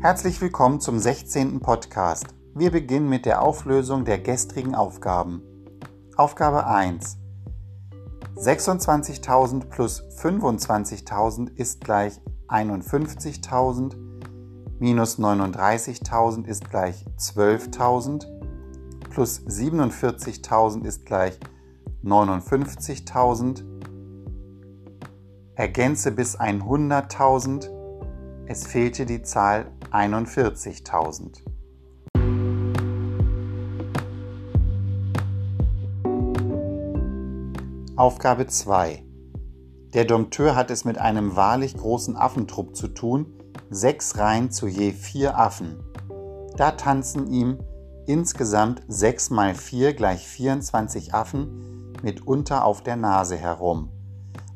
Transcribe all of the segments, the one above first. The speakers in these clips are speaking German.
Herzlich willkommen zum 16. Podcast. Wir beginnen mit der Auflösung der gestrigen Aufgaben. Aufgabe 1. 26.000 plus 25.000 ist gleich 51.000, minus 39.000 ist gleich 12.000, plus 47.000 ist gleich 59.000, ergänze bis 100.000, es fehlte die Zahl 41.000. Aufgabe 2. Der Dompteur hat es mit einem wahrlich großen Affentrupp zu tun, sechs Reihen zu je vier Affen. Da tanzen ihm insgesamt 6 mal 4 gleich 24 Affen mitunter auf der Nase herum.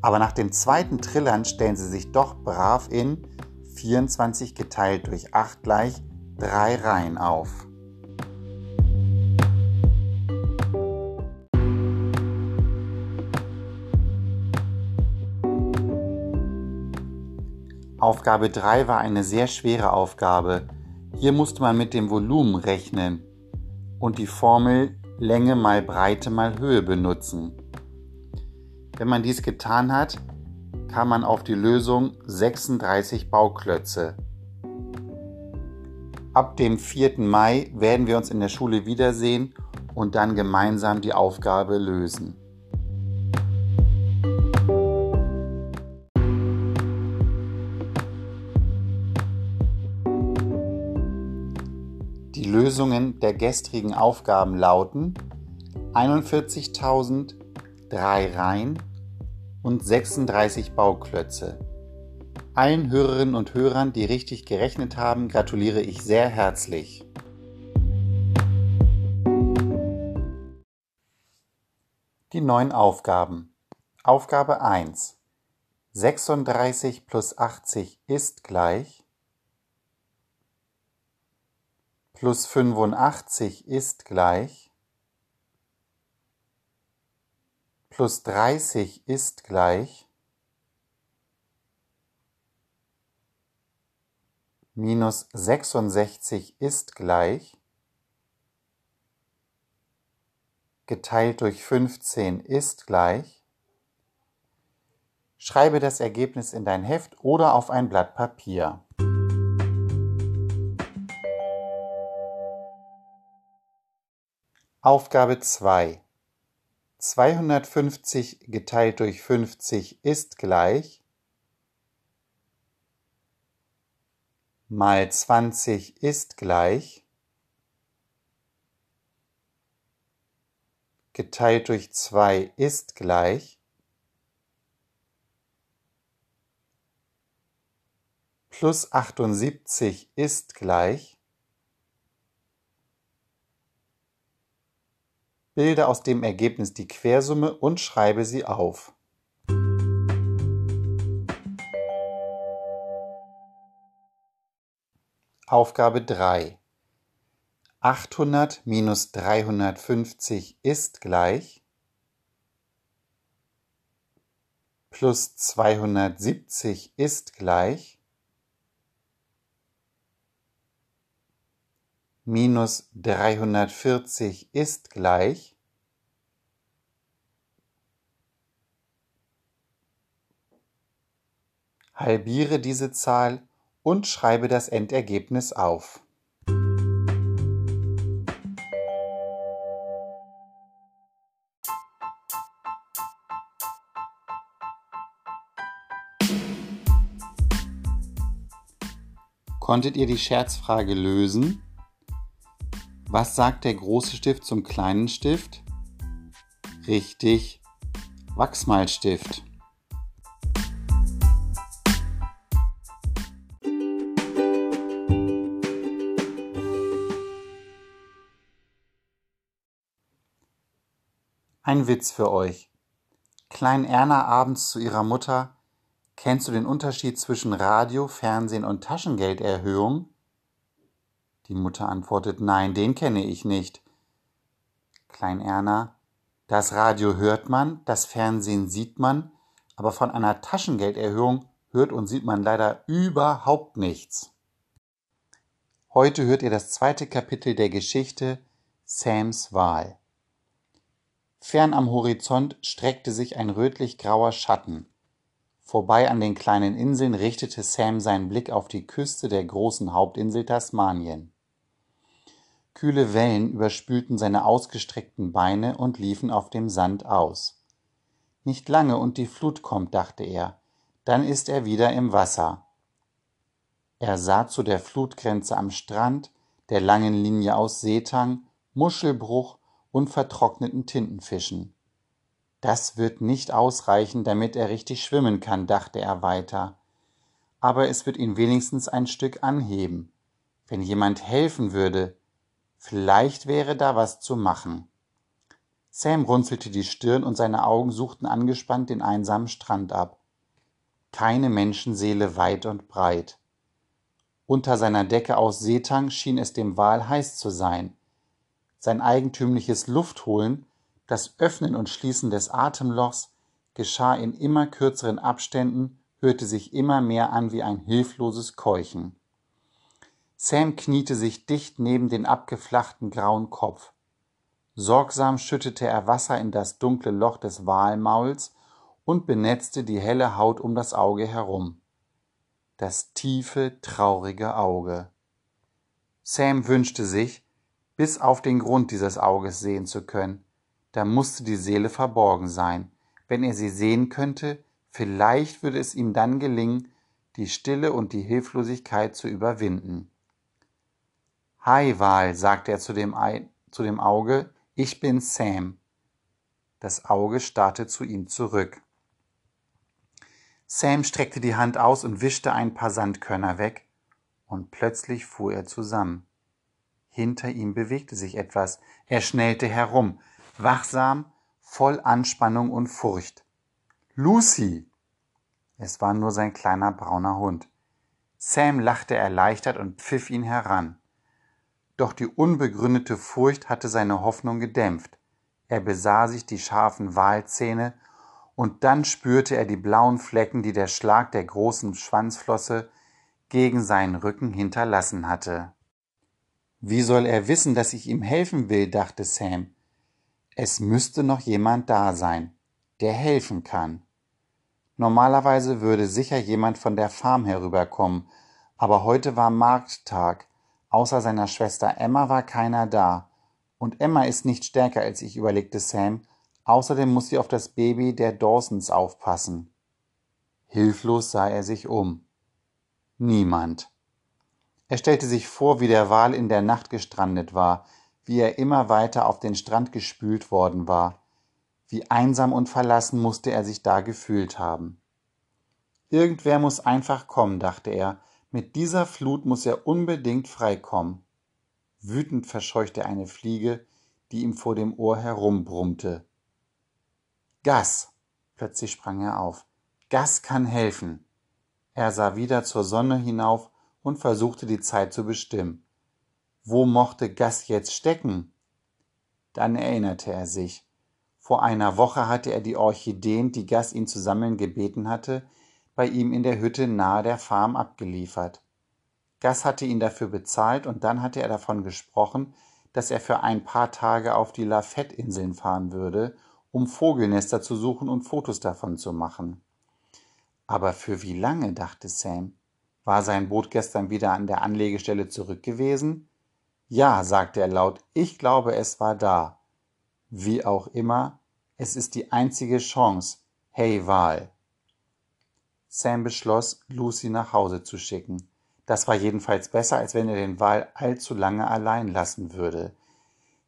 Aber nach dem zweiten Trillern stellen sie sich doch brav in 24 geteilt durch 8 gleich 3 Reihen auf. Aufgabe 3 war eine sehr schwere Aufgabe. Hier musste man mit dem Volumen rechnen und die Formel Länge mal Breite mal Höhe benutzen. Wenn man dies getan hat, kam man auf die Lösung 36 Bauklötze. Ab dem 4. Mai werden wir uns in der Schule wiedersehen und dann gemeinsam die Aufgabe lösen. Die Lösungen der gestrigen Aufgaben lauten 41.000, 3 Reihen, und 36 Bauklötze. Allen Hörerinnen und Hörern, die richtig gerechnet haben, gratuliere ich sehr herzlich. Die neuen Aufgaben. Aufgabe 1. 36 plus 80 ist gleich. Plus 85 ist gleich. Plus 30 ist gleich minus 66 ist gleich geteilt durch 15 ist gleich. Schreibe das Ergebnis in dein Heft oder auf ein Blatt Papier. Aufgabe 2. 250 geteilt durch 50 ist gleich mal 20 ist gleich geteilt durch 2 ist gleich plus 78 ist gleich Bilde aus dem Ergebnis die Quersumme und schreibe sie auf. Aufgabe 3. 800 minus 350 ist gleich plus 270 ist gleich minus 340 ist gleich Halbiere diese Zahl und schreibe das Endergebnis auf. Konntet ihr die Scherzfrage lösen? Was sagt der große Stift zum kleinen Stift? Richtig, Wachsmalstift. Ein Witz für euch. Klein Erna abends zu ihrer Mutter, kennst du den Unterschied zwischen Radio, Fernsehen und Taschengelderhöhung? Die Mutter antwortet, nein, den kenne ich nicht. Klein Erna, das Radio hört man, das Fernsehen sieht man, aber von einer Taschengelderhöhung hört und sieht man leider überhaupt nichts. Heute hört ihr das zweite Kapitel der Geschichte Sams Wahl. Fern am Horizont streckte sich ein rötlich-grauer Schatten. Vorbei an den kleinen Inseln richtete Sam seinen Blick auf die Küste der großen Hauptinsel Tasmanien. Kühle Wellen überspülten seine ausgestreckten Beine und liefen auf dem Sand aus. Nicht lange und die Flut kommt, dachte er, dann ist er wieder im Wasser. Er sah zu der Flutgrenze am Strand, der langen Linie aus Seetang, Muschelbruch und vertrockneten Tintenfischen. Das wird nicht ausreichen, damit er richtig schwimmen kann, dachte er weiter. Aber es wird ihn wenigstens ein Stück anheben. Wenn jemand helfen würde, vielleicht wäre da was zu machen. Sam runzelte die Stirn und seine Augen suchten angespannt den einsamen Strand ab. Keine Menschenseele weit und breit. Unter seiner Decke aus Seetang schien es dem Wal heiß zu sein. Sein eigentümliches Luftholen, das Öffnen und Schließen des Atemlochs, geschah in immer kürzeren Abständen, hörte sich immer mehr an wie ein hilfloses Keuchen. Sam kniete sich dicht neben den abgeflachten grauen Kopf. Sorgsam schüttete er Wasser in das dunkle Loch des Walmauls und benetzte die helle Haut um das Auge herum das tiefe, traurige Auge. Sam wünschte sich, bis auf den Grund dieses Auges sehen zu können. Da musste die Seele verborgen sein. Wenn er sie sehen könnte, vielleicht würde es ihm dann gelingen, die Stille und die Hilflosigkeit zu überwinden. Hi, Wal, sagte er zu dem, Ei, zu dem Auge, ich bin Sam. Das Auge starrte zu ihm zurück. Sam streckte die Hand aus und wischte ein paar Sandkörner weg, und plötzlich fuhr er zusammen. Hinter ihm bewegte sich etwas, er schnellte herum, wachsam, voll Anspannung und Furcht. Lucy! Es war nur sein kleiner brauner Hund. Sam lachte erleichtert und pfiff ihn heran. Doch die unbegründete Furcht hatte seine Hoffnung gedämpft. Er besah sich die scharfen Walzähne und dann spürte er die blauen Flecken, die der Schlag der großen Schwanzflosse gegen seinen Rücken hinterlassen hatte. Wie soll er wissen, dass ich ihm helfen will, dachte Sam. Es müsste noch jemand da sein, der helfen kann. Normalerweise würde sicher jemand von der Farm herüberkommen, aber heute war Markttag. Außer seiner Schwester Emma war keiner da. Und Emma ist nicht stärker als ich, überlegte Sam Außerdem muss sie auf das Baby der Dawsons aufpassen. Hilflos sah er sich um. Niemand. Er stellte sich vor, wie der Wal in der Nacht gestrandet war, wie er immer weiter auf den Strand gespült worden war. Wie einsam und verlassen musste er sich da gefühlt haben. Irgendwer muss einfach kommen, dachte er. Mit dieser Flut muss er unbedingt freikommen. Wütend verscheuchte er eine Fliege, die ihm vor dem Ohr herumbrummte. Gas. Plötzlich sprang er auf. Gas kann helfen. Er sah wieder zur Sonne hinauf und versuchte die Zeit zu bestimmen. Wo mochte Gas jetzt stecken? Dann erinnerte er sich. Vor einer Woche hatte er die Orchideen, die Gas ihn zu sammeln gebeten hatte, bei ihm in der Hütte nahe der Farm abgeliefert. Gas hatte ihn dafür bezahlt und dann hatte er davon gesprochen, dass er für ein paar Tage auf die Lafette-Inseln fahren würde, um Vogelnester zu suchen und Fotos davon zu machen. Aber für wie lange, dachte Sam. War sein Boot gestern wieder an der Anlegestelle zurück gewesen? Ja, sagte er laut, ich glaube, es war da. Wie auch immer, es ist die einzige Chance. Hey, Wal. Sam beschloss, Lucy nach Hause zu schicken. Das war jedenfalls besser, als wenn er den Wal allzu lange allein lassen würde.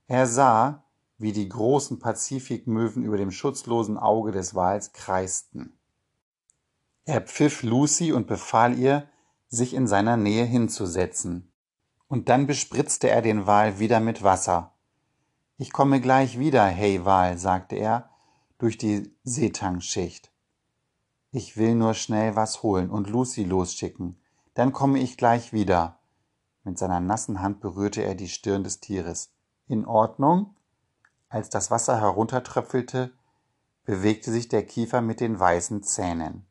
Er sah, wie die großen Pazifikmöwen über dem schutzlosen Auge des Wals kreisten. Er pfiff Lucy und befahl ihr, sich in seiner Nähe hinzusetzen. Und dann bespritzte er den Wal wieder mit Wasser. Ich komme gleich wieder, hey Wal, sagte er durch die Seetangschicht. Ich will nur schnell was holen und Lucy losschicken. Dann komme ich gleich wieder. Mit seiner nassen Hand berührte er die Stirn des Tieres. In Ordnung? Als das Wasser heruntertröpfelte, bewegte sich der Kiefer mit den weißen Zähnen.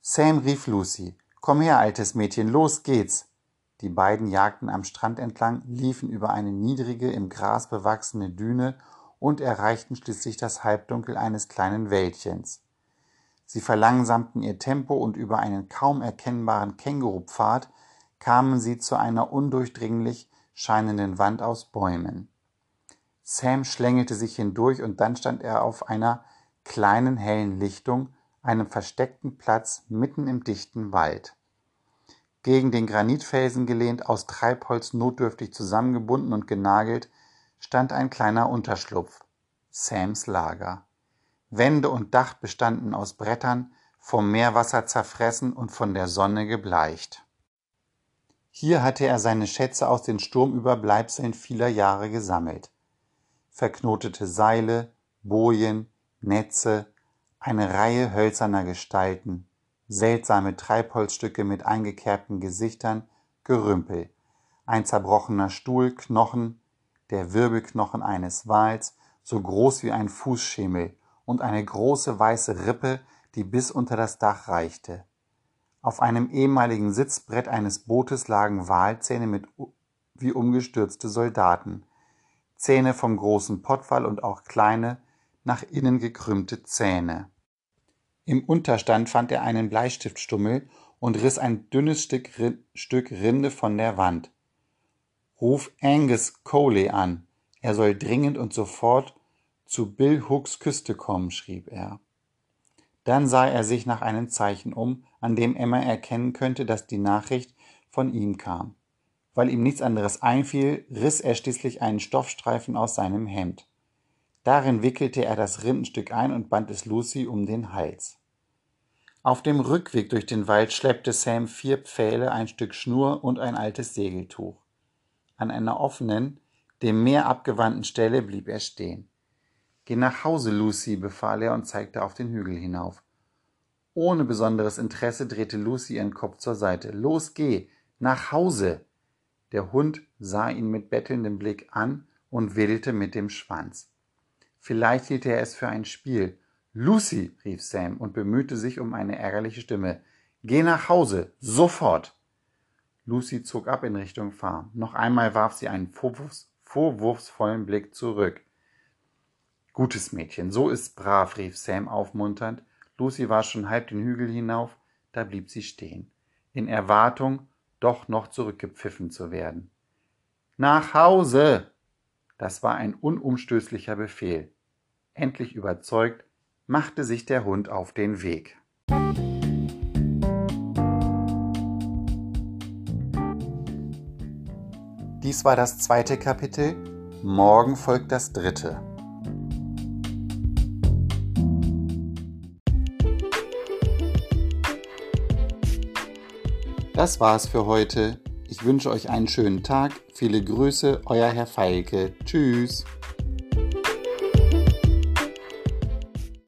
Sam rief Lucy. Komm her, altes Mädchen, los geht's. Die beiden jagten am Strand entlang, liefen über eine niedrige, im Gras bewachsene Düne und erreichten schließlich das Halbdunkel eines kleinen Wäldchens. Sie verlangsamten ihr Tempo und über einen kaum erkennbaren Kängurupfad kamen sie zu einer undurchdringlich scheinenden Wand aus Bäumen. Sam schlängelte sich hindurch und dann stand er auf einer kleinen hellen Lichtung, einem versteckten Platz mitten im dichten Wald. Gegen den Granitfelsen gelehnt, aus Treibholz notdürftig zusammengebunden und genagelt, stand ein kleiner Unterschlupf, Sams Lager. Wände und Dach bestanden aus Brettern, vom Meerwasser zerfressen und von der Sonne gebleicht. Hier hatte er seine Schätze aus den Sturmüberbleibseln vieler Jahre gesammelt. Verknotete Seile, Bojen, Netze, eine Reihe hölzerner Gestalten, seltsame Treibholzstücke mit eingekerbten Gesichtern, Gerümpel, ein zerbrochener Stuhl, Knochen, der Wirbelknochen eines Wals, so groß wie ein Fußschemel, und eine große weiße Rippe, die bis unter das Dach reichte. Auf einem ehemaligen Sitzbrett eines Bootes lagen Walzähne mit wie umgestürzte Soldaten, Zähne vom großen Pottwall und auch kleine, nach innen gekrümmte Zähne. Im Unterstand fand er einen Bleistiftstummel und riss ein dünnes Stück Rinde von der Wand. Ruf Angus Coley an. Er soll dringend und sofort zu Bill Hooks Küste kommen, schrieb er. Dann sah er sich nach einem Zeichen um, an dem Emma erkennen könnte, dass die Nachricht von ihm kam. Weil ihm nichts anderes einfiel, riss er schließlich einen Stoffstreifen aus seinem Hemd. Darin wickelte er das Rindenstück ein und band es Lucy um den Hals. Auf dem Rückweg durch den Wald schleppte Sam vier Pfähle, ein Stück Schnur und ein altes Segeltuch. An einer offenen, dem Meer abgewandten Stelle blieb er stehen. Geh nach Hause, Lucy, befahl er und zeigte auf den Hügel hinauf. Ohne besonderes Interesse drehte Lucy ihren Kopf zur Seite. Los, geh, nach Hause! Der Hund sah ihn mit bettelndem Blick an und wedelte mit dem Schwanz. Vielleicht hielt er es für ein Spiel. Lucy, rief Sam und bemühte sich um eine ärgerliche Stimme. Geh nach Hause, sofort! Lucy zog ab in Richtung Farm. Noch einmal warf sie einen Vorwurfs vorwurfsvollen Blick zurück. Gutes Mädchen, so ist's brav, rief Sam aufmunternd. Lucy war schon halb den Hügel hinauf, da blieb sie stehen, in Erwartung, doch noch zurückgepfiffen zu werden. Nach Hause! Das war ein unumstößlicher Befehl. Endlich überzeugt, machte sich der Hund auf den Weg. Dies war das zweite Kapitel, morgen folgt das dritte. Das war's für heute. Ich wünsche euch einen schönen Tag. Viele Grüße, euer Herr Feilke. Tschüss.